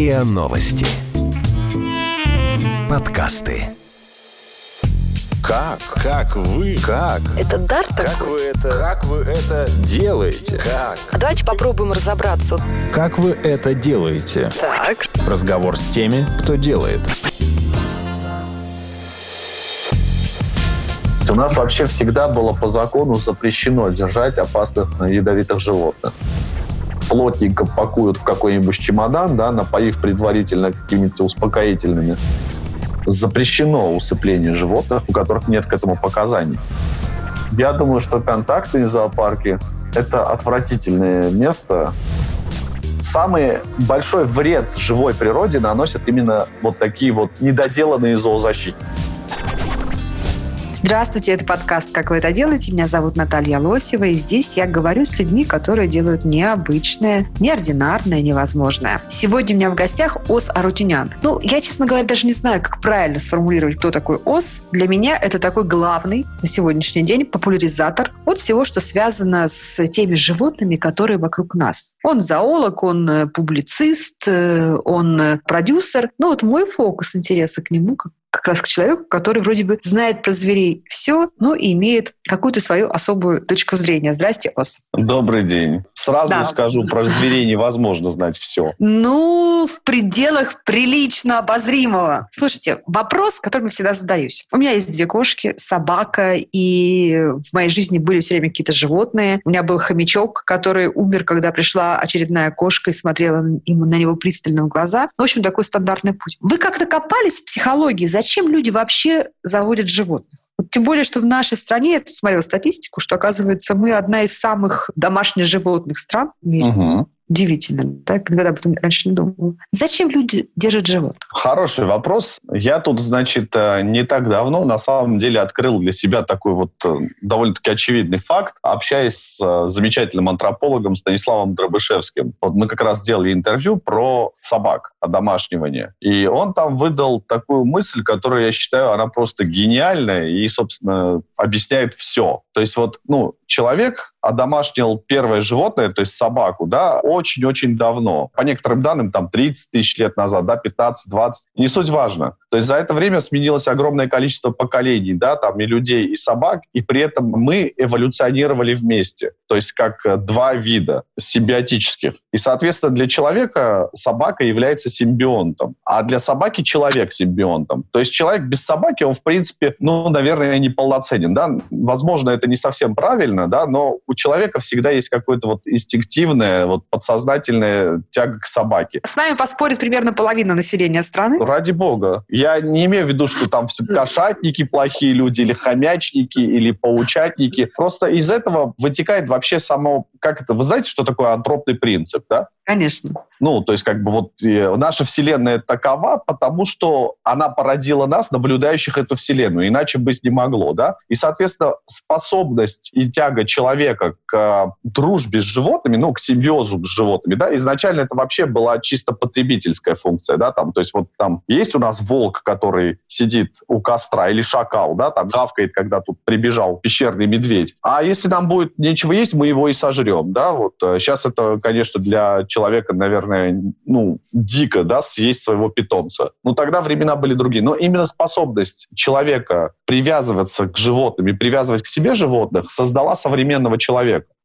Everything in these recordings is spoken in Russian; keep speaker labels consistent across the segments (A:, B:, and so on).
A: РИА Новости. Подкасты.
B: Как? Как вы? Как?
C: Это дар
B: Как
C: такой?
B: вы это? Как вы это делаете? Как?
C: А давайте попробуем разобраться.
B: Как вы это делаете?
C: Так.
B: Разговор с теми, кто делает.
D: У нас вообще всегда было по закону запрещено держать опасных ядовитых животных. Плотненько пакуют в какой-нибудь чемодан, да, напоив предварительно какими-то успокоительными. Запрещено усыпление животных, у которых нет к этому показаний. Я думаю, что контактные зоопарки – это отвратительное место. Самый большой вред живой природе наносят именно вот такие вот недоделанные зоозащитники.
E: Здравствуйте, это подкаст «Как вы это делаете?». Меня зовут Наталья Лосева, и здесь я говорю с людьми, которые делают необычное, неординарное, невозможное. Сегодня у меня в гостях Ос Арутюнян. Ну, я, честно говоря, даже не знаю, как правильно сформулировать, кто такой Ос. Для меня это такой главный на сегодняшний день популяризатор от всего, что связано с теми животными, которые вокруг нас. Он зоолог, он э, публицист, э, он э, продюсер. Ну, вот мой фокус интереса к нему, как как раз к человеку, который вроде бы знает про зверей все, но и имеет какую-то свою особую точку зрения. Здрасте, Ос.
D: Добрый день. Сразу
E: Да.
D: скажу, про зверей невозможно знать все.
E: Ну, в пределах прилично обозримого. Слушайте, вопрос, который я всегда задаюсь. У меня есть две кошки, собака, и в моей жизни были все время какие-то животные. У меня был хомячок, который умер, когда пришла очередная кошка и смотрела ему на него пристально в глаза. В общем, такой стандартный путь. Вы как-то копались в психологии? Зачем люди вообще заводят животных? Вот тем более, что в нашей стране, я смотрела статистику, что, оказывается, мы одна из самых домашних животных стран в мире.
D: Мгм.
E: Удивительно, да? Никогда об этом раньше не думала. Зачем люди держат животных?
D: Хороший вопрос. Я тут, значит, э, не так давно на самом деле открыл для себя такой вот э, довольно-таки очевидный факт, общаясь с э, замечательным антропологом Станиславом Дробышевским. Вот мы как раз делали интервью про собак, одомашнивание. И он там выдал такую мысль, которую я считаю, она просто гениальная и, собственно, объясняет все. То есть вот, ну, человек одомашнил первое животное, то есть собаку, да, очень-очень давно. По некоторым данным, там 30 тысяч лет назад, да, 15-20. Не суть важно. То есть за это время сменилось огромное количество поколений, да, там и людей, и собак, и при этом мы эволюционировали вместе. То есть как э, два вида симбиотических. И, соответственно, для человека собака является симбионтом, а для собаки человек симбионтом. То есть человек без собаки, он, в принципе, ну, наверное, неполноценен, да. Возможно, это не совсем правильно, да, но у человека всегда есть какое-то вот инстинктивное, вот подсознательная тяга к собаке.
E: С нами поспорит примерно половина населения страны.
D: Ради бога. Я не имею в виду, что там все кошатники плохие люди, или хомячники, или паучатники. Просто из этого вытекает вообще само... Как это? Вы знаете, что такое антропный принцип, да?
E: Конечно.
D: Ну, то есть как бы вот э, наша Вселенная такова, потому что она породила нас, наблюдающих эту Вселенную, иначе быть не могло, да? И, соответственно, способность и тяга человека к э, дружбе с животными, ну, к симбиозу с животными, да, изначально это вообще была чисто потребительская функция, да, там, то есть вот там есть у нас волк, который сидит у костра, или шакал, да, там гавкает, когда тут прибежал пещерный медведь. А если нам будет нечего есть, мы его и сожрем, да, вот. Сейчас это, конечно, для человека, наверное, ну, дико, да, съесть своего питомца. Ну, тогда времена были другие. Но именно способность человека привязываться к животным и привязывать к себе животных создала современного человека.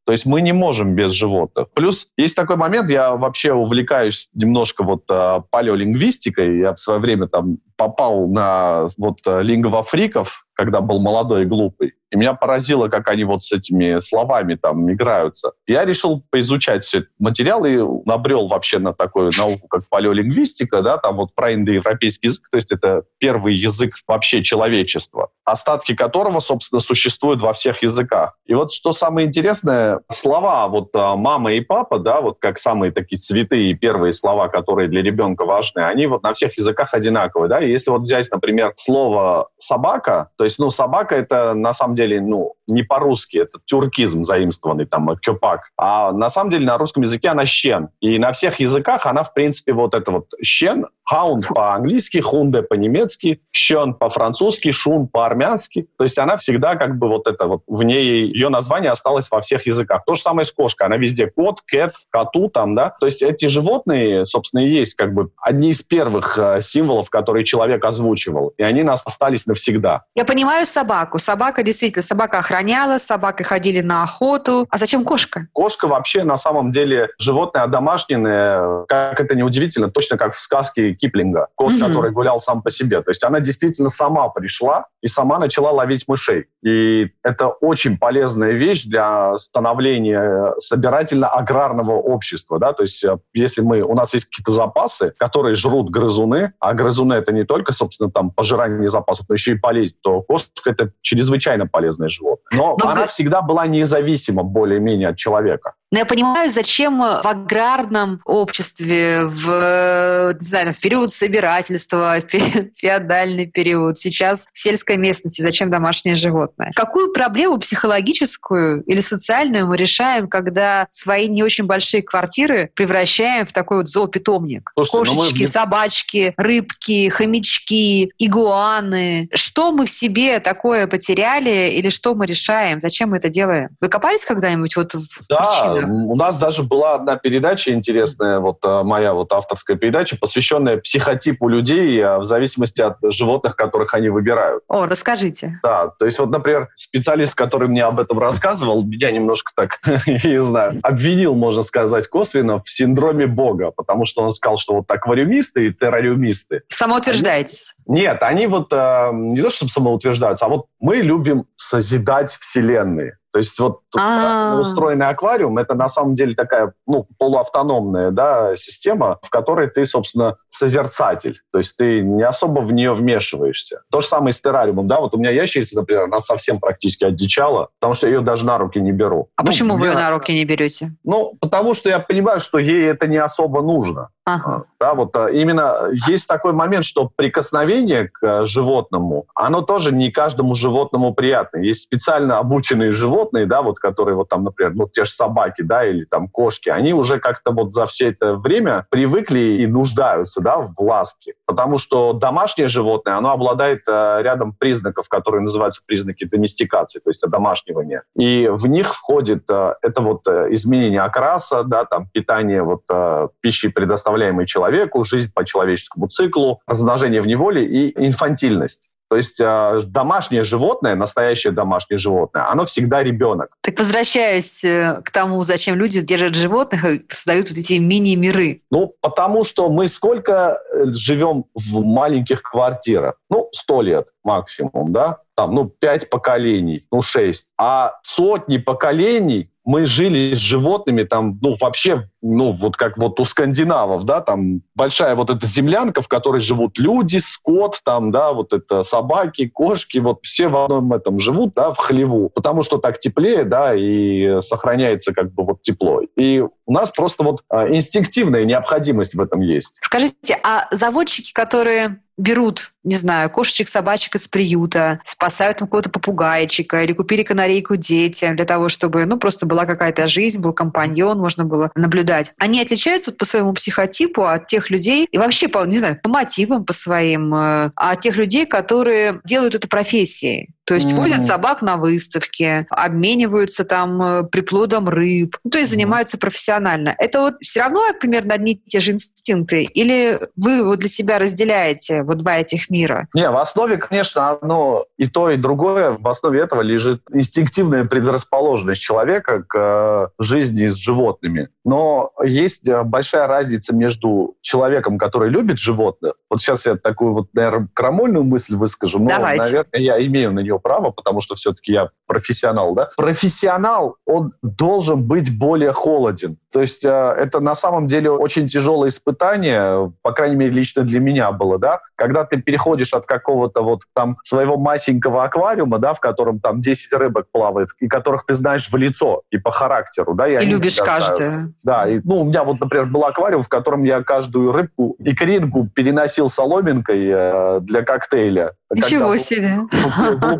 D: То есть мы не можем без животных. Плюс есть такой момент, я вообще увлекаюсь немножко вот э, палеолингвистикой. Я в свое время там попал на вот э, лингвофриков, когда был молодой и глупый. И меня поразило, как они вот с этими словами там играются. Я решил поизучать все этот материал и набрел вообще на такую науку, как палеолингвистика, да, там вот про индоевропейский язык, то есть это первый язык вообще человечества, остатки которого, собственно, существуют во всех языках. И вот что самое интересное, слова вот а, мама и папа, да, вот как самые такие святые первые слова, которые для ребенка важны, они вот на всех языках одинаковые, да, и если вот взять, например, слово собака, то есть, ну, собака это на самом деле, ну, не по-русски, это тюркизм заимствованный, там, кёпак. А на самом деле на русском языке она щен. И на всех языках она, в принципе, вот это вот щен, хаунд по-английски, хунде по-немецки, щен по-французски, шун по-армянски. То есть она всегда как бы вот это вот, в ней, ее название осталось во всех языках. То же самое с кошкой. Она везде кот, кэт, коту там, да. То есть эти животные, собственно, и есть как бы одни из первых э, символов, которые человек озвучивал. И они нас остались навсегда.
E: Я понимаю собаку. Собака действительно, собака охраняла, с собакой ходили на охоту. А зачем кошка?
D: Кошка вообще на самом деле животное одомашненное, как это неудивительно, точно как в сказке Киплинга. Кот, угу. который гулял сам по себе. То есть она действительно сама пришла и сама начала ловить мышей. И это очень полезная вещь для становления собирательно-аграрного общества. Да? То есть э, если мы, у нас есть какие-то запасы, которые жрут грызуны, а грызуны это не только, собственно, там пожирание запасов, но еще и полезть, то кошка это чрезвычайно полезное животное. Но, но она всегда была независима более-менее от человека.
E: Но я понимаю, зачем в аграрном обществе, в, не знаю, в период собирательства, в феодальный период, сейчас в сельской местности, зачем домашнее животное? Какую проблему психологическую или социальную мы решаем, когда свои не очень большие квартиры превращаем в такой вот зоопитомник? Слушайте, ну Кошечки, мы... собачки, рыбки, хомячки, игуаны. Что мы в себе такое потеряли или что мы решаем? Зачем мы это делаем? Вы копались когда-нибудь вот в
D: да, У нас даже была одна передача интересная, вот э, моя вот авторская передача, посвященная психотипу людей э, в зависимости от животных, которых они выбирают.
E: О, расскажите.
D: Да, то есть вот, например, специалист, который мне об этом рассказывал, меня немножко так, не знаю, обвинил, можно сказать, косвенно в синдроме Бога, потому что он сказал, что вот аквариумисты и террариумисты.
E: Самоутверждаетесь?
D: Они, нет, они вот э, не то, чтобы самоутверждаются, а вот мы любим созидать вселенные. То есть вот А-а-а. устроенный аквариум это на самом деле такая ну, полуавтономная да, система, в которой ты, собственно, созерцатель. То есть ты не особо в нее вмешиваешься. То же самое с террариумом. Да? Вот у меня ящерица, например, она совсем практически одичала, потому что я ее даже на руки не беру.
E: А ну, почему вы ее на руки не берете?
D: Ну, потому что я понимаю, что ей это не особо нужно. Ага. Да, вот а, именно есть такой момент, что прикосновение к э, животному, оно тоже не каждому животному приятно. Есть специально обученные животные, да, вот которые вот там, например, ну те же собаки, да, или там кошки, они уже как-то вот за все это время привыкли и нуждаются, да, в ласке, потому что домашнее животное, оно обладает э, рядом признаков, которые называются признаки доместикации, то есть одомашнивания, и в них входит э, это вот э, изменение окраса, да, там питание вот э, пищи предоставляемый человеку, жизнь по человеческому циклу, размножение в неволе и инфантильность. То есть э, домашнее животное, настоящее домашнее животное, оно всегда ребенок.
E: Так возвращаясь э, к тому, зачем люди держат животных и создают вот эти мини-миры.
D: Ну, потому что мы сколько э, живем в маленьких квартирах? Ну, сто лет максимум, да? Там, ну, пять поколений, ну, шесть. А сотни поколений мы жили с животными там, ну, вообще, ну, вот как вот у скандинавов, да, там большая вот эта землянка, в которой живут люди, скот, там, да, вот это собаки, кошки, вот все в одном этом живут, да, в хлеву, потому что так теплее, да, и сохраняется как бы вот тепло. И у нас просто вот а, инстинктивная необходимость в этом есть.
E: Скажите, а заводчики, которые берут, не знаю, кошечек, собачек из приюта, спасают там какого-то попугайчика или купили канарейку детям для того, чтобы, ну, просто была какая-то жизнь, был компаньон, можно было наблюдать. Они отличаются вот по своему психотипу от тех людей, и вообще, по, не знаю, по мотивам по своим, э, от тех людей, которые делают это профессией. То есть mm-hmm. возят собак на выставке, обмениваются там э, приплодом рыб, ну, то есть mm-hmm. занимаются профессионально. Это вот все равно примерно одни и те же инстинкты? Или вы вот для себя разделяете вот два этих мира?
D: Не, в основе, конечно, одно и то, и другое. В основе этого лежит инстинктивная предрасположенность человека к э, жизни с животными. Но есть э, большая разница между человеком, который любит животных. Вот сейчас я такую вот, наверное, крамольную мысль выскажу, но, Давайте. наверное, я имею на нее имею право, потому что все-таки я профессионал, да. Профессионал, он должен быть более холоден. То есть э, это на самом деле очень тяжелое испытание, по крайней мере, лично для меня было, да, когда ты переходишь от какого-то вот там своего масенького аквариума, да, в котором там 10 рыбок плавает, и которых ты знаешь в лицо и по характеру, да.
E: И, и любишь каждую.
D: Да, и, ну, у меня вот, например, был аквариум, в котором я каждую рыбку и кринку переносил соломинкой э, для коктейля.
E: Ничего себе!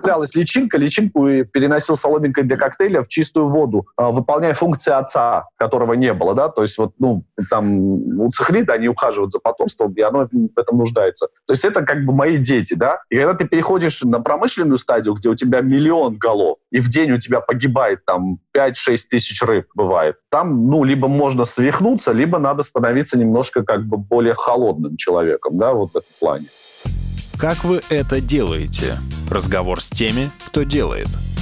D: Цеплялась личинка, личинку и переносил соломинкой для коктейля в чистую воду, а, выполняя функции отца, которого не было, да, то есть вот, ну, там у цихлида они ухаживают за потомством, и оно в этом нуждается. То есть это как бы мои дети, да, и когда ты переходишь на промышленную стадию, где у тебя миллион голов, и в день у тебя погибает там 5-6 тысяч рыб бывает, там, ну, либо можно свихнуться, либо надо становиться немножко как бы более холодным человеком, да, вот в этом плане.
B: Как вы это делаете? Разговор с теми, кто делает –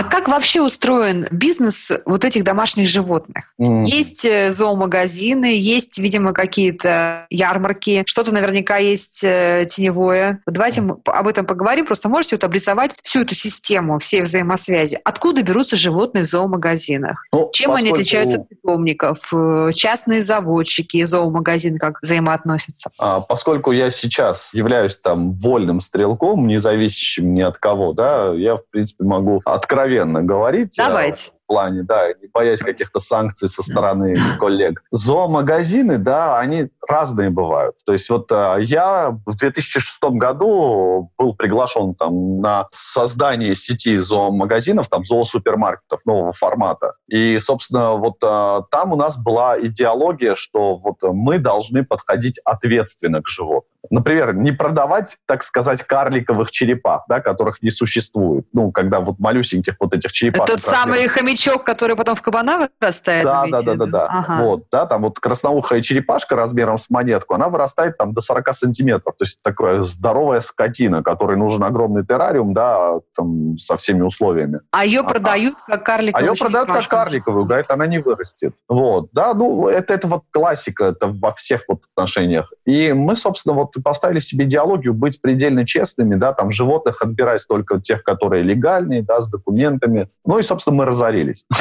E: а как вообще устроен бизнес вот этих домашних животных? Mm. Есть э, зоомагазины, есть, видимо, какие-то ярмарки, что-то наверняка есть э, теневое. Давайте об этом поговорим. Просто можете вот обрисовать всю эту систему, все взаимосвязи. Откуда берутся животные в зоомагазинах? Ну, Чем поскольку... они отличаются от питомников? Э, частные заводчики и зоомагазины как взаимоотносятся?
D: А, поскольку я сейчас являюсь там вольным стрелком, не зависящим ни от кого, да, я, в принципе, могу открыть откровенно говорить.
E: Э, Давайте.
D: Плане, да, не боясь каких-то санкций со стороны коллег. Зоомагазины, да, они разные бывают. То есть вот э, я в 2006 году был приглашен там на создание сети зоомагазинов, там зоосупермаркетов нового формата. И, собственно, вот э, там у нас была идеология, что вот мы должны подходить ответственно к животным. Например, не продавать, так сказать, карликовых черепах, да, которых не существует. Ну, когда вот малюсеньких вот этих черепах.
E: Тот самый хомячок, который потом в кабана вырастает?
D: Да, да, да, да, да. Ага. Вот, да, там вот красноухая черепашка размером с монетку, она вырастает там до 40 сантиметров. То есть такая здоровая скотина, которой нужен огромный террариум, да, там со всеми условиями.
E: А ее а, продают как карликовую
D: А ее продают как карликовую, это она не вырастет. Вот, да, ну, это, это вот классика, это во всех вот отношениях. И мы, собственно, вот поставили себе идеологию быть предельно честными, да, там животных отбирать только тех, которые легальные, да, с документами. Ну и, собственно, мы разорились.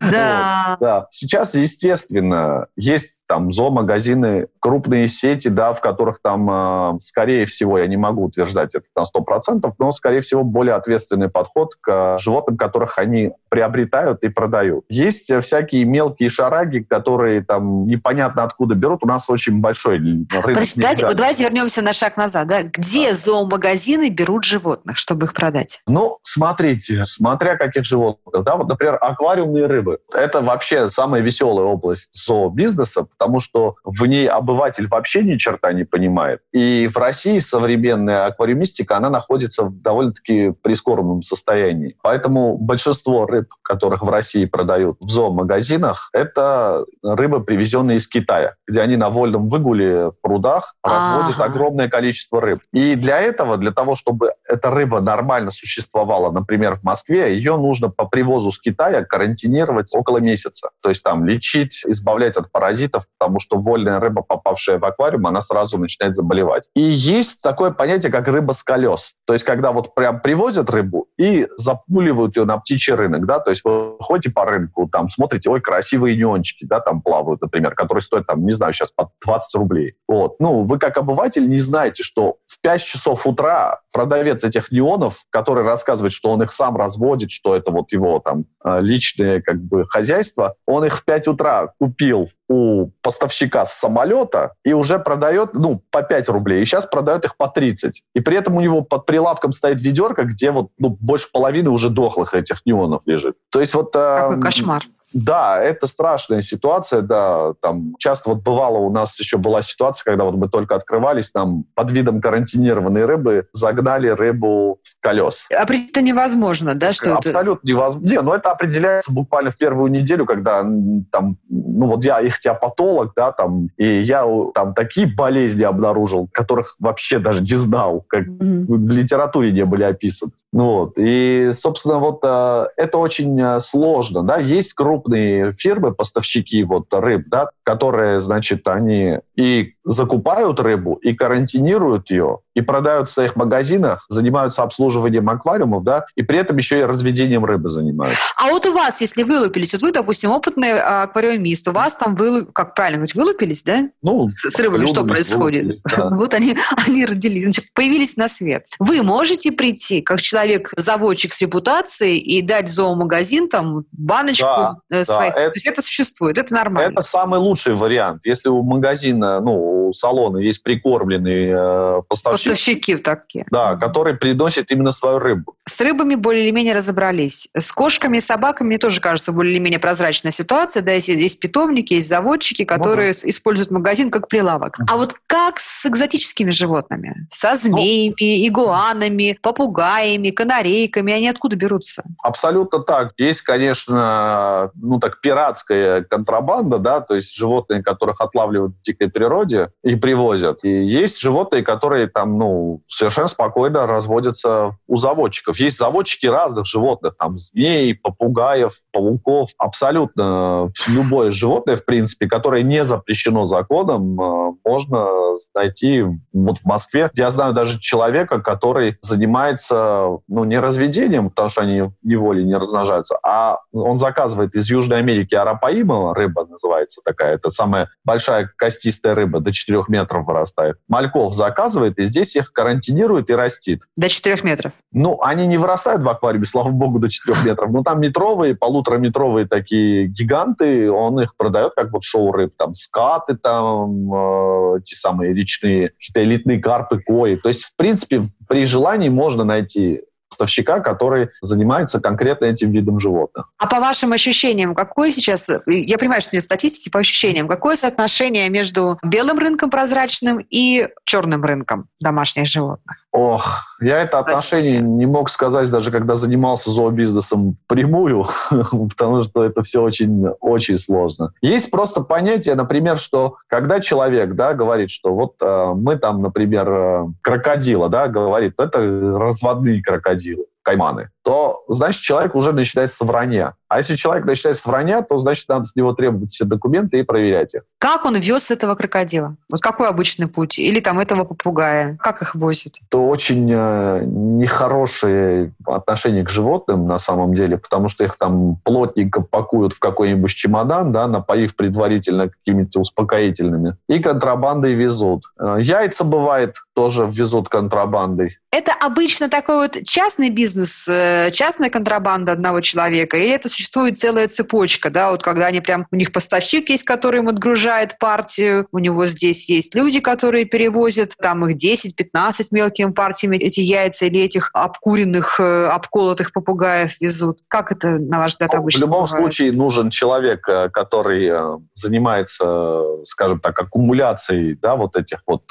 E: Да.
D: да. Сейчас, естественно, есть там зоомагазины, крупные сети, да, в которых там, э, скорее всего, я не могу утверждать это на 100%, но, скорее всего, более ответственный подход к животным, которых они приобретают и продают. Есть всякие мелкие шараги, которые там непонятно откуда берут. У нас очень большой рынок.
E: Подожди, давайте, давайте вернемся на шаг назад. Да? Где зоомагазины берут животных, чтобы их продать?
D: Ну, смотрите, смотря каких животных. Да? Вот, например, аквариумные рыбы. Это вообще самая веселая область зообизнеса, потому что в ней обыватель вообще ни черта не понимает. И в России современная аквариумистика, она находится в довольно-таки прискорбном состоянии. Поэтому большинство рыб, которых в России продают в зоомагазинах, это рыбы, привезенные из Китая, где они на вольном выгуле в прудах разводят ага. огромное количество рыб. И для этого, для того, чтобы эта рыба нормально существовала, например, в Москве, ее нужно по привозу с Китая карантинировать около месяца. То есть там лечить, избавлять от паразитов, потому что вольная рыба, попавшая в аквариум, она сразу начинает заболевать. И есть такое понятие, как рыба с колес. То есть когда вот прям привозят рыбу и запуливают ее на птичий рынок, да, то есть вы ходите по рынку, там смотрите, ой, красивые неончики, да, там плавают, например, которые стоят, там, не знаю, сейчас по 20 рублей. Вот. Ну, вы как обыватель не знаете, что в 5 часов утра продавец этих неонов, который рассказывает, что он их сам разводит, что это вот его там э, личное как бы хозяйство, он их в 5 утра купил у поставщика с самолета и уже продает, ну, по 5 рублей. И сейчас продает их по 30. И при этом у него под прилавком стоит ведерко, где вот ну, больше половины уже дохлых этих неонов лежит. То есть вот...
E: Э, Какой кошмар.
D: Да, это страшная ситуация, да. Там часто вот бывало у нас еще была ситуация, когда вот мы только открывались, там под видом карантинированной рыбы загнали рыбу в колес.
E: Определить это невозможно, да? Что
D: Абсолютно это... невозможно. Не, но ну это определяется буквально в первую неделю, когда там, ну вот я их теопатолог, да, там, и я там такие болезни обнаружил, которых вообще даже не знал, как mm-hmm. в литературе не были описаны. Ну, вот. И, собственно, вот э, это очень э, сложно, да. Есть крупные крупные фирмы, поставщики вот рыб, да, которые, значит, они и закупают рыбу, и карантинируют ее, и продают в своих магазинах, занимаются обслуживанием аквариумов, да, и при этом еще и разведением рыбы занимаются.
E: А вот у вас, если вылупились, вот вы, допустим, опытный а, аквариумист, у вас там вы, как правильно говорить, вылупились, да?
D: Ну,
E: с, с рыбами что происходит? Да. вот они, они родились, значит, появились на свет. Вы можете прийти, как человек-заводчик с репутацией, и дать зоомагазин там баночку да, э, своих. Да, это, То есть это существует, это нормально.
D: Это самый лучший вариант. Если у магазина, ну, у салона есть прикормленный э, поставщик
E: Поставщики такие.
D: Да, которые приносят именно свою рыбу.
E: С рыбами более-менее разобрались. С кошками и собаками, мне тоже кажется, более-менее прозрачная ситуация. Да, есть, есть питомники, есть заводчики, которые ну, да. используют магазин как прилавок. А вот как с экзотическими животными? Со змеями, ну, игуанами, попугаями, канарейками? Они откуда берутся?
D: Абсолютно так. Есть, конечно, ну так, пиратская контрабанда, да, то есть животные, которых отлавливают в дикой природе и привозят. И есть животные, которые там, ну, совершенно спокойно разводятся у заводчиков. Есть заводчики разных животных, там, змей, попугаев, пауков, абсолютно любое животное, в принципе, которое не запрещено законом, э, можно найти вот в Москве. Я знаю даже человека, который занимается, ну, не разведением, потому что они в неволе не размножаются, а он заказывает из Южной Америки арапаима, рыба называется такая, это самая большая костистая рыба, до 4 метров вырастает. Мальков заказывает, и здесь их карантинирует и растит.
E: До 4 метров?
D: Ну, они не вырастают в аквариуме, слава богу, до 4 метров. Но там метровые, полутораметровые такие гиганты, он их продает как вот шоу рыб, там скаты, там э, те самые речные, какие-то элитные карпы, кои. То есть, в принципе, при желании можно найти поставщика, который занимается конкретно этим видом животных.
E: А по вашим ощущениям, какое сейчас, я понимаю, что нет статистики, по ощущениям, какое соотношение между белым рынком прозрачным и черным рынком домашних животных?
D: Ох, я это отношение не мог сказать даже когда занимался зообизнесом прямую, потому что это все очень, очень сложно. Есть просто понятие, например, что когда человек да, говорит, что вот э, мы там, например, э, крокодила, да, говорит, это разводные крокодилы кайманы, то, значит, человек уже начинает с вранья. А если человек начинает с вранья, то, значит, надо с него требовать все документы и проверять их.
E: Как он вез этого крокодила? Вот какой обычный путь? Или там этого попугая? Как их возят?
D: Это очень э, нехорошее отношение к животным на самом деле, потому что их там плотненько пакуют в какой-нибудь чемодан, да, напоив предварительно какими-то успокоительными, и контрабандой везут. Э, яйца, бывает, тоже везут контрабандой.
E: Это обычно такой вот частный бизнес, э, частная контрабанда одного человека, или это существует целая цепочка, да, вот когда они прям, у них поставщик есть, который им отгружает партию, у него здесь есть люди, которые перевозят, там их 10-15 мелкими партиями эти яйца или этих обкуренных, э, обколотых попугаев везут. Как это, на ваш взгляд, обычно
D: В любом
E: бывает?
D: случае нужен человек, э, который занимается, скажем так, аккумуляцией, да, вот этих вот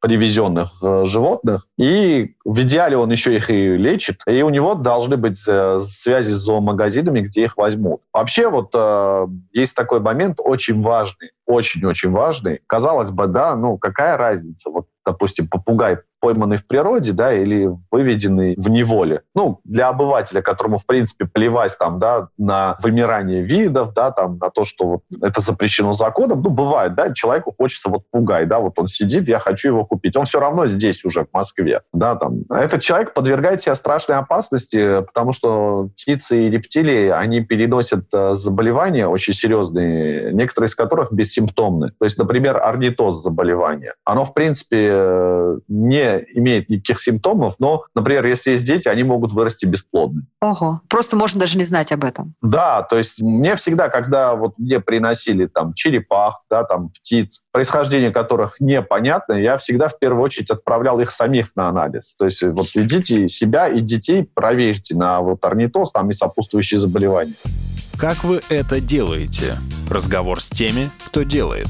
D: привезенных животных, и в идеале он еще их и лечит, и у него должны быть э, связи с зоомагазинами, где их возьмут. Вообще вот э, есть такой момент очень важный, очень-очень важный. Казалось бы, да, ну какая разница? Вот допустим, попугай, пойманный в природе, да, или выведенный в неволе. Ну, для обывателя, которому, в принципе, плевать там, да, на вымирание видов, да, там, на то, что вот это запрещено законом, ну, бывает, да, человеку хочется вот пугай, да, вот он сидит, я хочу его купить. Он все равно здесь уже, в Москве, да, там. Этот человек подвергает себя страшной опасности, потому что птицы и рептилии, они переносят э, заболевания очень серьезные, некоторые из которых бессимптомны. То есть, например, орнитоз заболевание. Оно, в принципе, Э, не имеет никаких симптомов, но, например, если есть дети, они могут вырасти бесплодны.
E: Ого, просто можно даже не знать об этом.
D: Да, то есть мне всегда, когда вот мне приносили там черепах, да, там птиц, происхождение которых непонятно, я всегда в первую очередь отправлял их самих на анализ. То есть вот идите себя и детей проверьте на вот орнитоз там и сопутствующие заболевания.
B: Как вы это делаете? Разговор с теми, кто делает.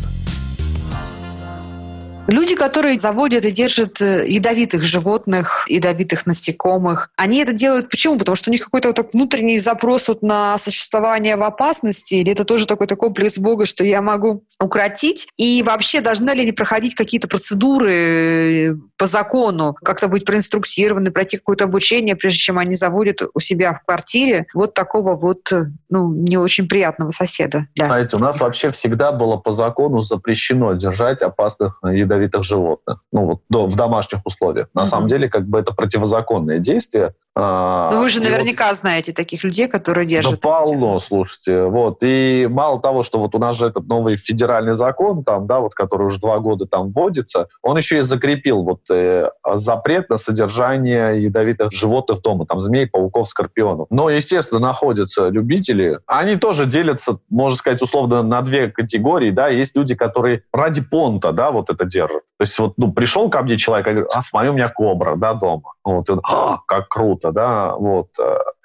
E: Люди, которые заводят и держат э, ядовитых животных, ядовитых насекомых, они это делают почему? Потому что у них какой-то вот так внутренний запрос вот на существование в опасности, или это тоже такой-то комплекс Бога, что я могу укротить? И вообще должны ли они проходить какие-то процедуры э, по закону, как-то быть проинструктированы, пройти какое-то обучение, прежде чем они заводят у себя в квартире вот такого вот э, ну, не очень приятного соседа?
D: Да. Знаете, у нас вообще всегда было по закону запрещено держать опасных ядовитых ядовитых животных, ну вот до, в домашних условиях. На угу. самом деле, как бы это противозаконное действие.
E: А, Но вы же наверняка вот, знаете таких людей, которые держат.
D: Да полно, слушайте. Вот. И мало того, что вот у нас же этот новый федеральный закон, там, да, вот, который уже два года там вводится, он еще и закрепил вот э, запрет на содержание ядовитых животных дома, там, змей, пауков, скорпионов. Но, естественно, находятся любители. Они тоже делятся, можно сказать, условно, на две категории, да. Есть люди, которые ради понта, да, вот это делают содержат. То есть вот ну, пришел ко мне человек и говорит, а смотри, у меня кобра, да, дома. Вот, он, а, как круто, да, вот.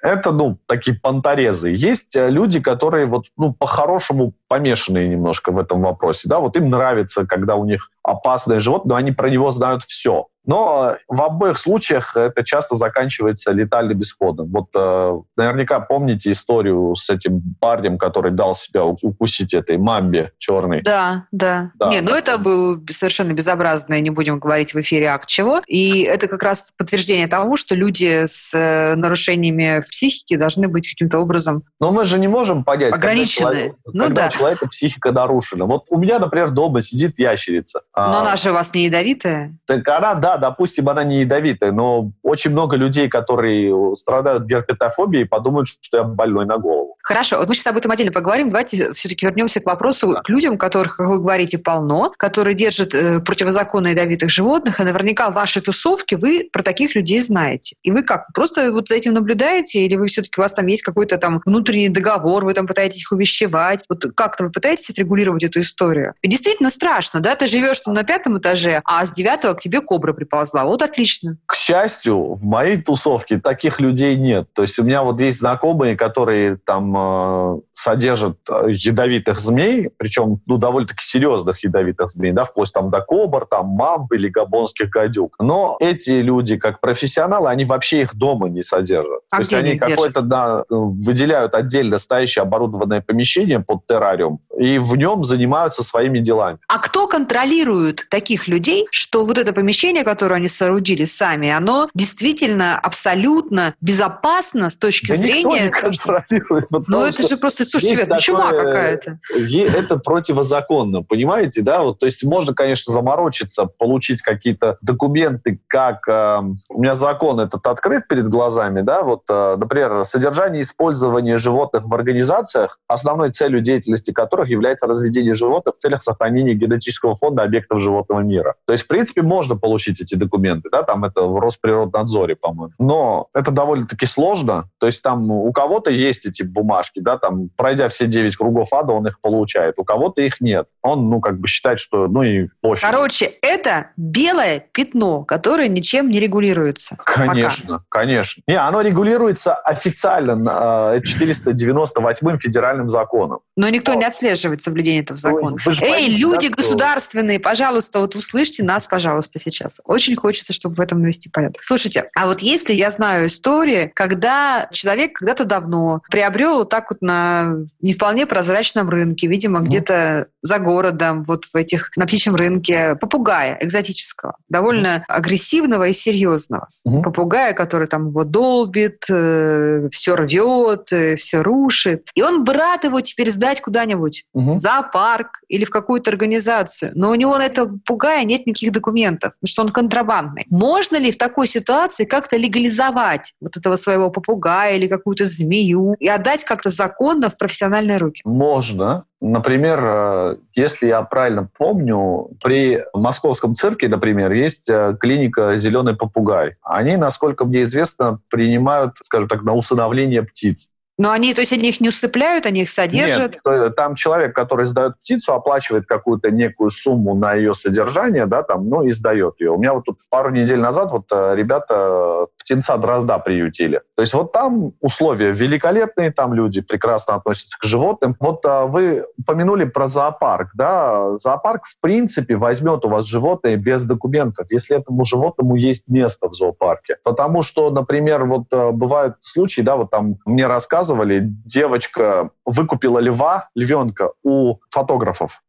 D: Это, ну, такие понторезы. Есть э, люди, которые вот, ну, по-хорошему помешанные немножко в этом вопросе, да, вот им нравится, когда у них опасное животное, но они про него знают все. Но в обоих случаях это часто заканчивается летальным исходом. Вот э, наверняка помните историю с этим парнем, который дал себя укусить этой мамбе черной.
E: Да, да. да. Не, ну это был совершенно безобразный, не будем говорить в эфире акт чего. И это как раз подтверждение того, что люди с э, нарушениями в психике должны быть каким-то образом
D: Но мы же не можем понять,
E: ограничены.
D: когда, человек,
E: ну,
D: когда
E: да.
D: у человека психика нарушена. Вот у меня, например, дома сидит ящерица.
E: Но
D: А,
E: она же у вас не ядовитая.
D: Так она, да, допустим, она не ядовитая, но очень много людей, которые страдают герпетофобией, подумают, что я больной на голову.
E: Хорошо, вот мы сейчас об этом отдельно поговорим. Давайте все-таки вернемся к вопросу к людям, которых, как вы говорите, полно, которые держат э, противозаконно ядовитых животных, и наверняка в вашей тусовке вы про таких людей знаете. И вы как, просто вот за этим наблюдаете, или вы все-таки у вас там есть какой-то там внутренний договор, вы там пытаетесь их увещевать? Вот как-то вы пытаетесь отрегулировать эту историю? И действительно страшно, да? Ты живешь там на пятом этаже, а с девятого к тебе кобра приползла. Вот отлично.
D: К счастью, в моей тусовке таких людей нет. То есть у меня вот есть знакомые, которые там э, содержат э, ядовитых змей, причем ну, довольно-таки серьезных ядовитых змей, да, вплоть там до кобр, там мамб или габонских гадюк. Но эти люди, как профессионалы, они вообще их дома не содержат.
E: А
D: То есть
E: они
D: какое-то да, выделяют отдельно стоящее оборудованное помещение под террариум и в нем занимаются своими делами.
E: А кто контролирует таких людей, что вот это помещение, которое они соорудили сами, оно действительно абсолютно безопасно с точки
D: Да никто
E: зрения...
D: не контролирует.
E: Ну это же просто, слушайте, ребят, чума какая-то.
D: Это противозаконно, понимаете, да? Вот, то есть можно, конечно, заморочиться, получить какие-то документы, как э, у меня закон этот открыт перед глазами, да? Вот, э, например, содержание и использование животных в организациях, основной целью деятельности которых является разведение животных в целях сохранения генетического фонда объектов животного мира. То есть, в принципе, можно получить эти документы, да? Там это в Росприроднадзоре, по-моему. Но это довольно-таки сложно. То есть там у кого-то есть эти бумажки, да, там, пройдя все 9 кругов ада, он их получает. У кого-то их нет. Он, ну, как бы считает, что, ну, и пофиг.
E: Короче, это белое пятно, которое ничем не регулируется.
D: Конечно, конечно. Не, оно регулируется официально э, 498 федеральным законом.
E: Но никто
D: Но-
E: не отслеживает соблюдение этого закона.
D: вы
E: Эй, люди
D: да, что-
E: государственные, пожалуйста, вот услышьте нас, пожалуйста, сейчас. Очень хочется, чтобы в этом навести порядок. Слушайте, а вот если я знаю истории, когда человек когда-то давно приобрел вот так вот на не вполне прозрачном рынке, видимо,
D: Мгм.
E: где-то за городом, вот в этих, на птичьем рынке, попугая экзотического, довольно агрессивного и серьезного.
D: Мгм.
E: Попугая, который там его долбит, все рвет, все рушит. И он бы рад его теперь сдать куда-нибудь в зоопарк или в какую-то организацию. Но у него на этого попугая нет никаких документов, потому что он контрабандный. Можно ли в такой ситуации как-то легализовать вот этого своего попугая или какую-то змею и отдать как-то законно в профессиональные руки?
D: Можно. Например, э, если я правильно помню, при московском цирке, например, есть э, клиника «Зеленый попугай». Они, насколько мне известно, принимают, скажем так, на усыновление птиц.
E: Но они, то есть они их не усыпляют, они их содержат.
D: Нет, то- там человек, который сдает птицу, оплачивает какую-то некую сумму на ее содержание, да, там, ну и сдает ее. У меня вот тут пару недель назад вот э, ребята птенца дрозда приютили. То есть вот там условия великолепные, там люди прекрасно относятся к животным. Вот а, вы упомянули про зоопарк, да, зоопарк в принципе возьмет у вас животное без документов, если этому животному есть место в зоопарке. Потому что, например, вот э, бывают случаи, да, вот там мне рассказывали, девочка выкупила льва, львенка у фотографов.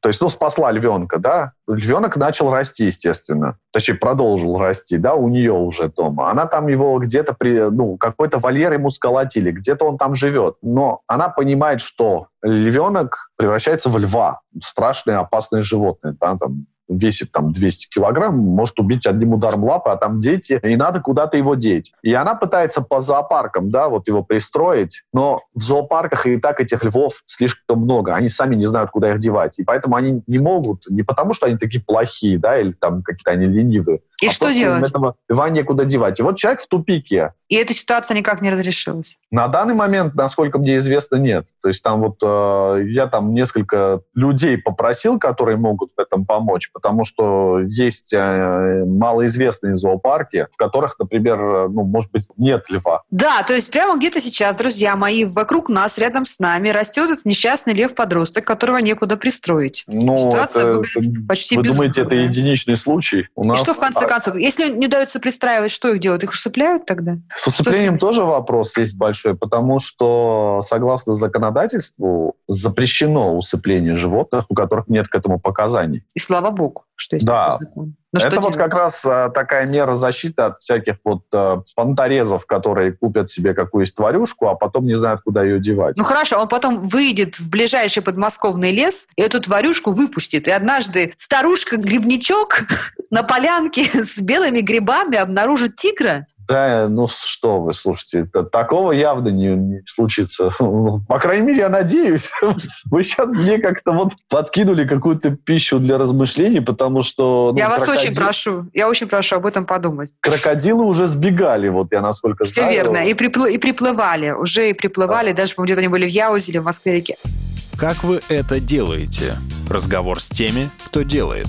D: То есть, ну, спасла львенка, да. Львенок начал расти, естественно. Точнее, продолжил расти, да, у нее уже дома. Она там его где-то, при, ну, какой-то вольер ему сколотили, где-то он там живет. Но она понимает, что львенок превращается в льва. Страшное, опасное животное. Да, там, весит там 200 килограмм, может убить одним ударом лапы, а там дети, и надо куда-то его деть. И она пытается по зоопаркам, да, вот его пристроить, но в зоопарках и так этих львов слишком много, они сами не знают, куда их девать, и поэтому они не могут, не потому что они такие плохие, да, или там какие-то они ленивые,
E: И
D: а
E: что
D: просто им
E: делать?
D: этого льва некуда девать. И вот человек в тупике.
E: И эта ситуация никак не разрешилась.
D: На данный момент, насколько мне известно, нет. То есть там вот э, я там несколько людей попросил, которые могут в этом помочь, потому что есть э, малоизвестные зоопарки, в которых, например, ну, может быть, нет льва.
E: Да, то есть прямо где-то сейчас, друзья мои, вокруг нас, рядом с нами растет этот несчастный лев-подросток, которого некуда пристроить.
D: Ну, Ситуация это, выглядит почти Вы думаете, это единичный случай?
E: У нас... И что в конце концов? Если не удается пристраивать, что их делают? Их усыпляют тогда?
D: С усыплением тоже вопрос есть большой, потому что, согласно законодательству, запрещено усыпление животных, у которых нет к этому показаний.
E: И слава богу, что есть
D: да. такой закон. Но ну, это вот делать? как раз а, такая мера защиты от всяких вот а, понторезов, которые купят себе какую-нибудь тварюшку, а потом не знают, куда ее девать.
E: Ну хорошо, он потом выйдет в ближайший подмосковный лес и эту тварюшку выпустит. И однажды старушка-грибничок на полянке с белыми грибами обнаружит тигра,
D: да, ну что вы, слушайте, такого явно не, не случится. По крайней мере, я надеюсь. Вы сейчас мне как-то вот подкинули какую-то пищу для размышлений, потому что...
E: Ну, я крокодил... вас очень прошу, я очень прошу об этом подумать.
D: Крокодилы уже сбегали, вот я насколько
E: Все знаю. Все верно, и, припл... и приплывали, уже и приплывали, да. даже, по-моему, где-то они были в Яузе или в Москве-реке.
B: Как вы это делаете? Разговор с теми, кто делает.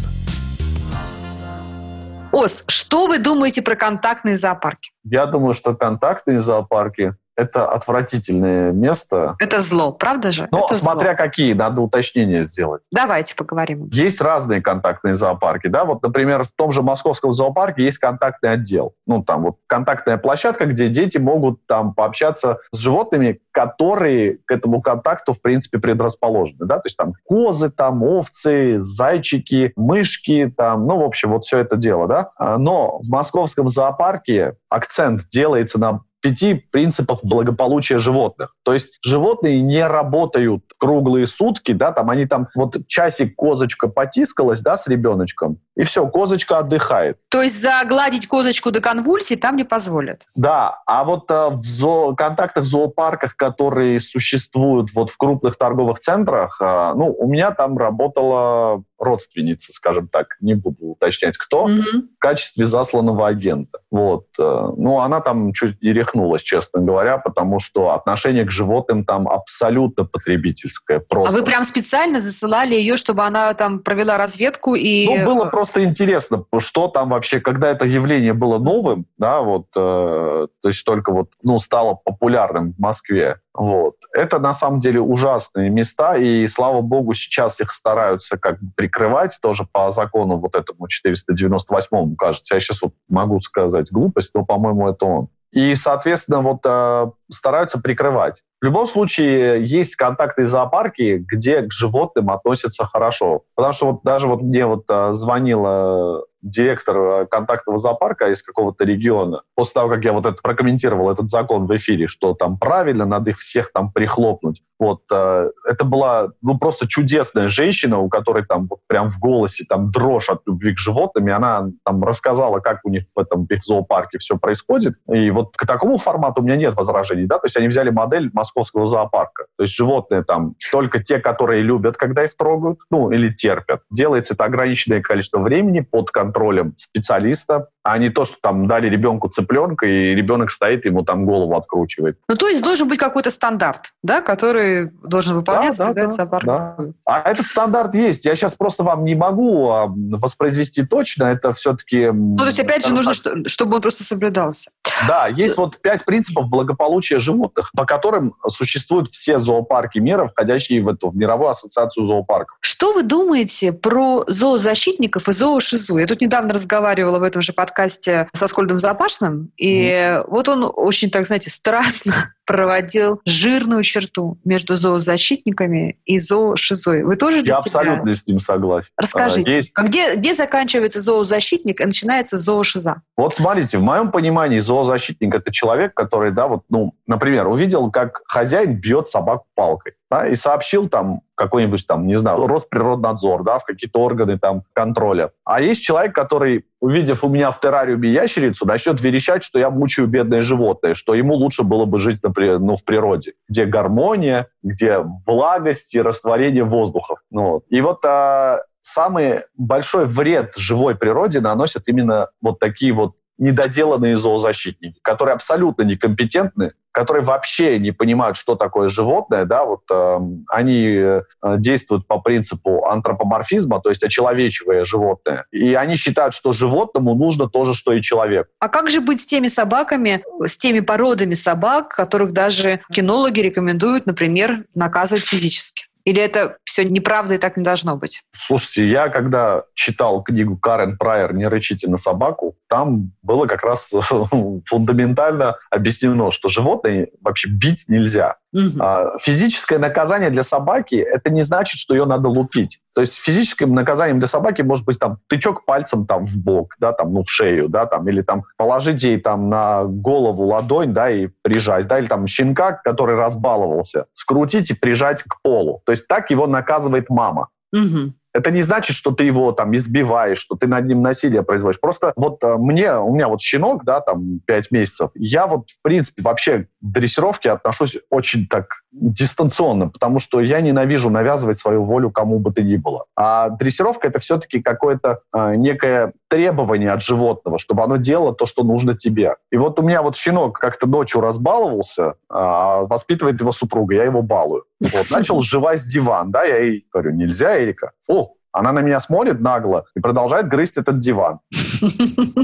E: Ос, что вы думаете про контактные зоопарки?
D: Я думаю, что контактные зоопарки это отвратительное место.
E: Это зло, правда же? Это
D: смотря зло. какие, надо уточнение сделать.
E: Давайте поговорим.
D: Есть разные контактные зоопарки, да, вот, например, в том же московском зоопарке есть контактный отдел. Ну, там вот контактная площадка, где дети могут там пообщаться с животными, которые к этому контакту, в принципе, предрасположены, да, то есть там козы, там овцы, зайчики, мышки, там, ну, в общем, вот все это дело, да. А, но в московском зоопарке акцент делается на пяти принципов благополучия животных. То есть животные не работают круглые сутки, да, там они там, вот часик козочка потискалась, да, с ребеночком, и все, козочка отдыхает.
E: То есть загладить козочку до конвульсий там не позволят?
D: Да, а вот э, в зо... контактах в зоопарках, которые существуют вот в крупных торговых центрах, э, ну, у меня там работала родственница, скажем так, не буду уточнять кто, mm-hmm. в качестве засланного агента. Вот. Э, ну, она там чуть и рехнулась, честно говоря, потому что отношение к животным там абсолютно потребительское. Просто.
E: А вы прям специально засылали ее, чтобы она там провела разведку и...
D: Ну, было просто интересно, что там вообще, когда это явление было новым, да, вот, э, то есть только вот, ну, стало популярным в Москве, вот. Это на самом деле ужасные места, и слава богу, сейчас их стараются как бы прикрывать тоже по закону вот этому 498, кажется. Я сейчас вот могу сказать глупость, но, по-моему, это он. И, соответственно, вот э, стараются прикрывать. В любом случае, есть контактные зоопарки, где к животным относятся хорошо. Потому что вот даже вот мне вот э, звонила директор э, контактного зоопарка из какого-то региона, после того, как я вот это прокомментировал этот закон в эфире, что там правильно, надо их всех там прихлопнуть. Вот, э, это была, ну, просто чудесная женщина, у которой там вот прям в голосе там дрожь от любви к животным, и она там рассказала, как у них в этом их зоопарке все происходит. И вот к такому формату у меня нет возражений, да, то есть они взяли модель московского зоопарка. То есть животные там только те, которые любят, когда их трогают, ну, или терпят. Делается это ограниченное количество времени под контролем контролем специалиста, а не то, что там дали ребенку цыпленка, и ребенок стоит, ему там голову откручивает.
E: Ну, то есть должен быть какой-то стандарт, да, который должен выполняться, да, да,
D: да, да. А этот стандарт есть. Я сейчас просто вам не могу а, воспроизвести точно. Это все-таки...
E: Ну, то есть, опять же, нужно, чтобы он просто соблюдался.
D: Да, есть вот пять принципов благополучия животных, по которым существуют все зоопарки мира, входящие в эту в мировую ассоциацию зоопарков.
E: Что вы думаете про зоозащитников и зоошизу? Я тут недавно разговаривала в этом же подкасте со Скольдом Запашным, и mm. вот он очень, так знаете, страстно проводил жирную черту между зоозащитниками и зоошизой. Вы тоже
D: для Я себя... абсолютно с ним согласен.
E: Расскажите, а, есть... где, где заканчивается зоозащитник и начинается зоошиза?
D: Вот смотрите, в моем понимании зоозащитник – это человек, который, да, вот, ну, например, увидел, как хозяин бьет собаку палкой да, и сообщил там какой-нибудь там, не знаю, Росприроднадзор, да, в какие-то органы там контроля. А есть человек, который, увидев у меня в террариуме ящерицу, начнет верещать, что я мучаю бедное животное, что ему лучше было бы жить например, ну, в природе, где гармония, где благость и растворение воздухов. Ну, и вот а, самый большой вред живой природе наносят именно вот такие вот недоделанные зоозащитники, которые абсолютно некомпетентны, которые вообще не понимают, что такое животное, да, вот э, они э, действуют по принципу антропоморфизма, то есть очеловечивая животное, и они считают, что животному нужно то же, что и человек.
E: А как же быть с теми собаками, с теми породами собак, которых даже кинологи рекомендуют, например, наказывать физически? Или это все неправда и так не должно быть?
D: Слушайте, я когда читал книгу Карен Прайер «Не рычите на собаку», там было как раз фундаментально объяснено, что животное вообще бить нельзя. Угу. Физическое наказание для собаки – это не значит, что ее надо лупить. То есть физическим наказанием для собаки может быть там тычок пальцем там в бок, да, там, ну, в шею, да, там, или там положить ей там на голову ладонь, да, и прижать, да, или там щенка, который разбаловался, скрутить и прижать к полу. То есть так его наказывает мама. Угу. Это не значит, что ты его там избиваешь, что ты над ним насилие производишь. Просто вот э, мне, у меня вот щенок, да, там 5 месяцев, я вот, в принципе, вообще к дрессировке отношусь очень так дистанционно, потому что я ненавижу навязывать свою волю кому бы то ни было. А дрессировка это все-таки какое-то э, некое требование от животного, чтобы оно делало то, что нужно тебе. И вот у меня вот щенок как-то ночью разбаловался, а воспитывает его супруга, я его балую. Вот, начал сживать диван, да, я ей говорю, нельзя, Эрика. О, она на меня смотрит нагло и продолжает грызть этот диван.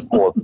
D: Вот.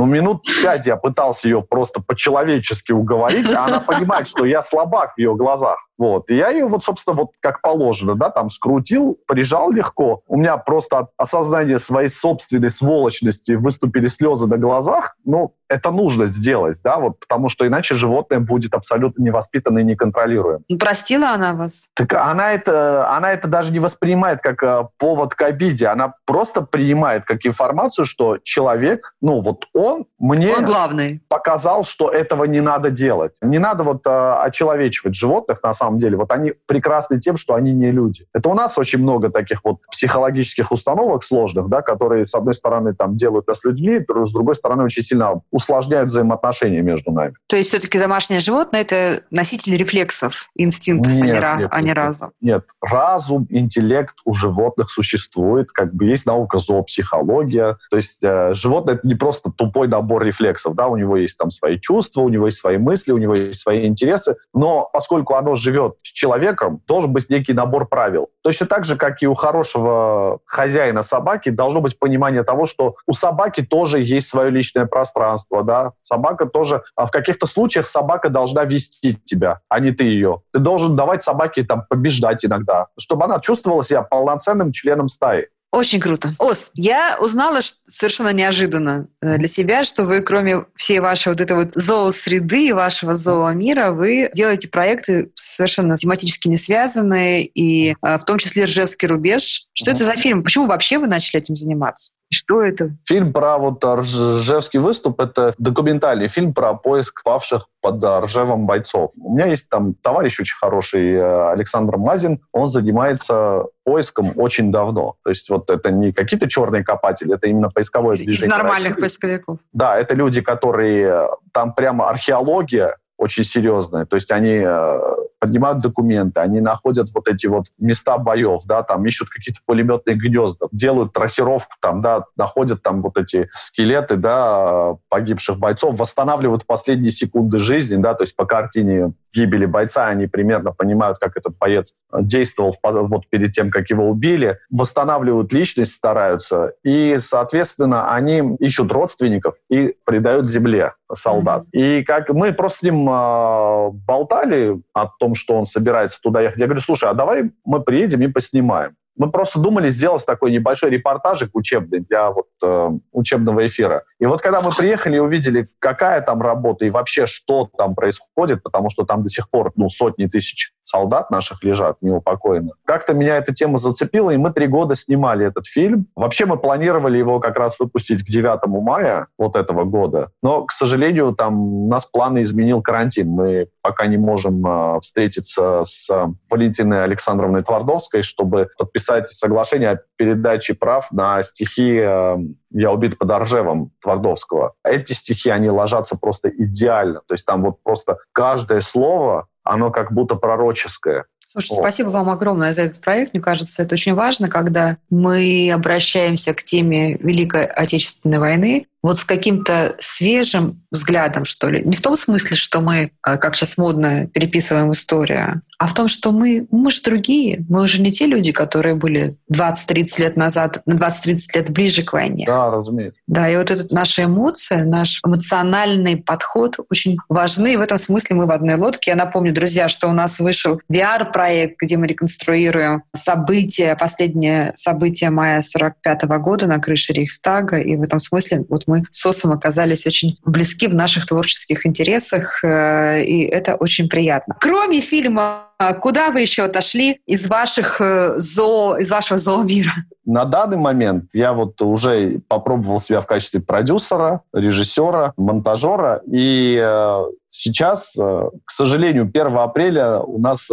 D: Ну, минут пять я пытался ее просто по-человечески уговорить, а она понимает, что я слабак в ее глазах. Вот. И я ее вот, собственно, вот как положено, да, там скрутил, прижал легко. У меня просто от осознания своей собственной сволочности выступили слезы на глазах. Ну, это нужно сделать, да, вот, потому что иначе животное будет абсолютно невоспитанно и неконтролируемым.
E: Простила она вас?
D: Так она это, она это даже не воспринимает как э, повод к обиде. Она просто принимает как информацию, что человек, ну, вот он мне
E: он главный.
D: показал, что этого не надо делать. Не надо вот э, очеловечивать животных, на самом самом деле. Вот они прекрасны тем, что они не люди. Это у нас очень много таких вот психологических установок сложных, да, которые, с одной стороны, там делают нас людьми, с другой стороны, очень сильно усложняют взаимоотношения между нами.
E: То есть все-таки домашнее животное – это носитель рефлексов, инстинктов, нет, а, не, нет, а не разум?
D: Нет, разум, интеллект у животных существует, как бы есть наука зоопсихология. То есть э, животное – это не просто тупой набор рефлексов, да, у него есть там свои чувства, у него есть свои мысли, у него есть свои интересы, но поскольку оно живет живет с человеком, должен быть некий набор правил. Точно так же, как и у хорошего хозяина собаки, должно быть понимание того, что у собаки тоже есть свое личное пространство, да. Собака тоже, а в каких-то случаях собака должна вести тебя, а не ты ее. Ты должен давать собаке там побеждать иногда, чтобы она чувствовала себя полноценным членом стаи.
E: Очень круто. Ос, я узнала совершенно неожиданно э, для себя, что вы, кроме всей вашей вот этой вот зоосреды и вашего зоомира, вы делаете проекты совершенно тематически не связанные, и э, в том числе «Ржевский рубеж». Что mm-hmm. это за фильм? Почему вообще вы начали этим заниматься? Что это?
D: Фильм про вот Ржевский выступ — это документальный фильм про поиск павших под Ржевом бойцов. У меня есть там товарищ очень хороший, э, Александр Мазин, он занимается поиском очень давно. То есть вот это не какие-то черные копатели, это именно поисковое
E: движение. Из нормальных России. поисковиков.
D: Да, это люди, которые... Там прямо археология, очень серьезная. То есть они э, поднимают документы, они находят вот эти вот места боев, да, там ищут какие-то пулеметные гнезда, делают трассировку там, да, находят там вот эти скелеты, да, погибших бойцов, восстанавливают последние секунды жизни, да, то есть по картине гибели бойца они примерно понимают, как этот боец действовал вот перед тем, как его убили, восстанавливают личность, стараются, и, соответственно, они ищут родственников и предают земле солдат. Mm-hmm. И как мы просто с ним э, болтали о том, что он собирается туда ехать, я говорю, слушай, а давай мы приедем и поснимаем. Мы просто думали сделать такой небольшой репортажик учебный для вот, э, учебного эфира. И вот когда мы приехали и увидели, какая там работа и вообще что там происходит, потому что там до сих пор ну, сотни тысяч солдат наших лежат неупокоенных, как-то меня эта тема зацепила, и мы три года снимали этот фильм. Вообще мы планировали его как раз выпустить к 9 мая вот этого года, но, к сожалению, там нас планы изменил карантин. Мы пока не можем э, встретиться с Валентиной Александровной Твардовской, чтобы подписать подписать соглашение о передаче прав на стихи э, «Я убит под Оржевом» Твардовского. Эти стихи, они ложатся просто идеально. То есть там вот просто каждое слово, оно как будто пророческое.
E: Слушай, спасибо вам огромное за этот проект. Мне кажется, это очень важно, когда мы обращаемся к теме Великой Отечественной войны, вот с каким-то свежим взглядом, что ли. Не в том смысле, что мы, э, как сейчас модно, переписываем историю, а в том, что мы, мы же другие. Мы уже не те люди, которые были 20-30 лет назад, на 20-30 лет ближе к войне.
D: Да, разумеется.
E: Да, и вот эта наша эмоция, наш эмоциональный подход очень важны. И в этом смысле мы в одной лодке. Я напомню, друзья, что у нас вышел VR-проект, где мы реконструируем события, последнее событие мая 45 -го года на крыше Рейхстага. И в этом смысле вот мы с СОСом оказались очень близки в наших творческих интересах, э, и это очень приятно. Кроме фильма Куда вы еще отошли из ваших э, зоо, из вашего зоомира?
D: На данный момент я вот уже попробовал себя в качестве продюсера, режиссера, монтажера, и э, Сейчас, э, к сожалению, 1 апреля у нас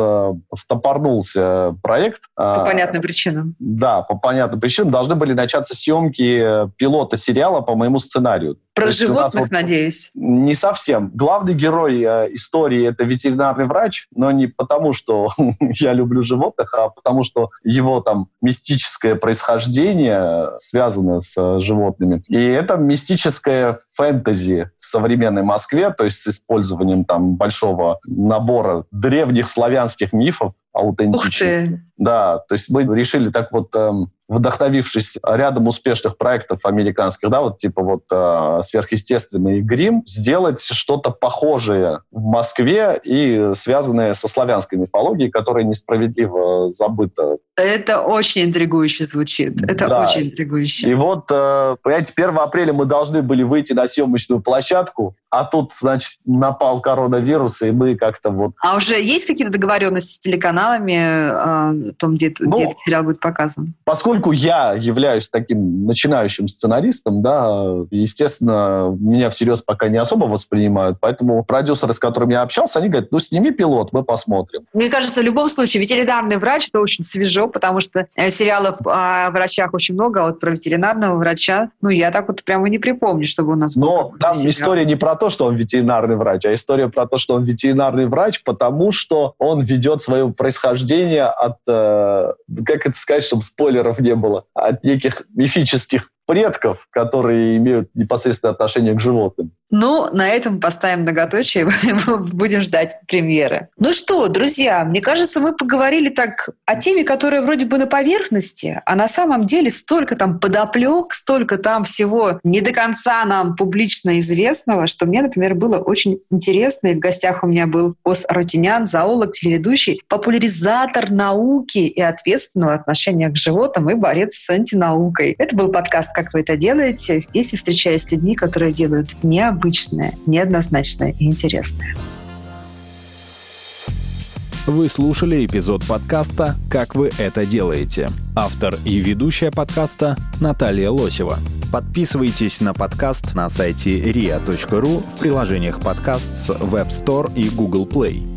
D: стопорнулся проект.
E: По понятным причинам.
D: Да, по понятным причинам. Должны были начаться съемки пилота сериала по моему сценарию.
E: Про животных, вот, надеюсь?
D: Не совсем. Главный герой истории – это ветеринарный врач, но не потому, что я люблю животных, а потому что его там мистическое происхождение связано с животными. И это мистическое фэнтези в современной Москве, то есть с использованием там большого набора древних славянских мифов аутентичных. Да, то есть мы решили так вот эм, вдохновившись рядом успешных проектов американских, да, вот типа вот э, сверхъестественный грим, сделать что-то похожее в Москве и связанное со славянской мифологией, которая несправедливо забыта.
E: Это очень интригующе звучит. Это да. очень интригующе.
D: И вот, э, понимаете, 1 апреля мы должны были выйти на съемочную площадку, а тут, значит, напал коронавирус, и мы как-то вот...
E: А уже есть какие-то договоренности с телеканалами, э, том, где, ну, где этот сериал будет показан?
D: Поскольку я являюсь таким начинающим сценаристом, да, естественно, меня всерьез пока не особо воспринимают, поэтому продюсеры, с которыми я общался, они говорят, ну, сними пилот, мы посмотрим.
E: Мне кажется, в любом случае, ветеринарный врач, это очень свежо, потому что э, сериалов о врачах очень много, а вот про ветеринарного врача, ну, я так вот прямо не припомню, чтобы у нас
D: Но там сериал. история не про то, что он ветеринарный врач, а история про то, что он ветеринарный врач, потому что он ведет свое происхождение от, э, как это сказать, чтобы спойлеров не было, от неких мифических предков, которые имеют непосредственное отношение к животным.
E: Ну, на этом поставим многоточие, будем ждать премьеры. Ну что, друзья, мне кажется, мы поговорили так о теме, которая вроде бы на поверхности, а на самом деле столько там подоплек, столько там всего не до конца нам публично известного, что мне, например, было очень интересно. И в гостях у меня был Ос Арутинян, зоолог, телеведущий, популяризатор науки и ответственного отношения к животным и борец с антинаукой. Это был подкаст как вы это делаете. Здесь я встречаюсь с людьми, которые делают необычное, неоднозначное и интересное.
B: Вы слушали эпизод подкаста «Как вы это делаете». Автор и ведущая подкаста Наталья Лосева. Подписывайтесь на подкаст на сайте ria.ru в приложениях подкаст с Web Store и Google Play.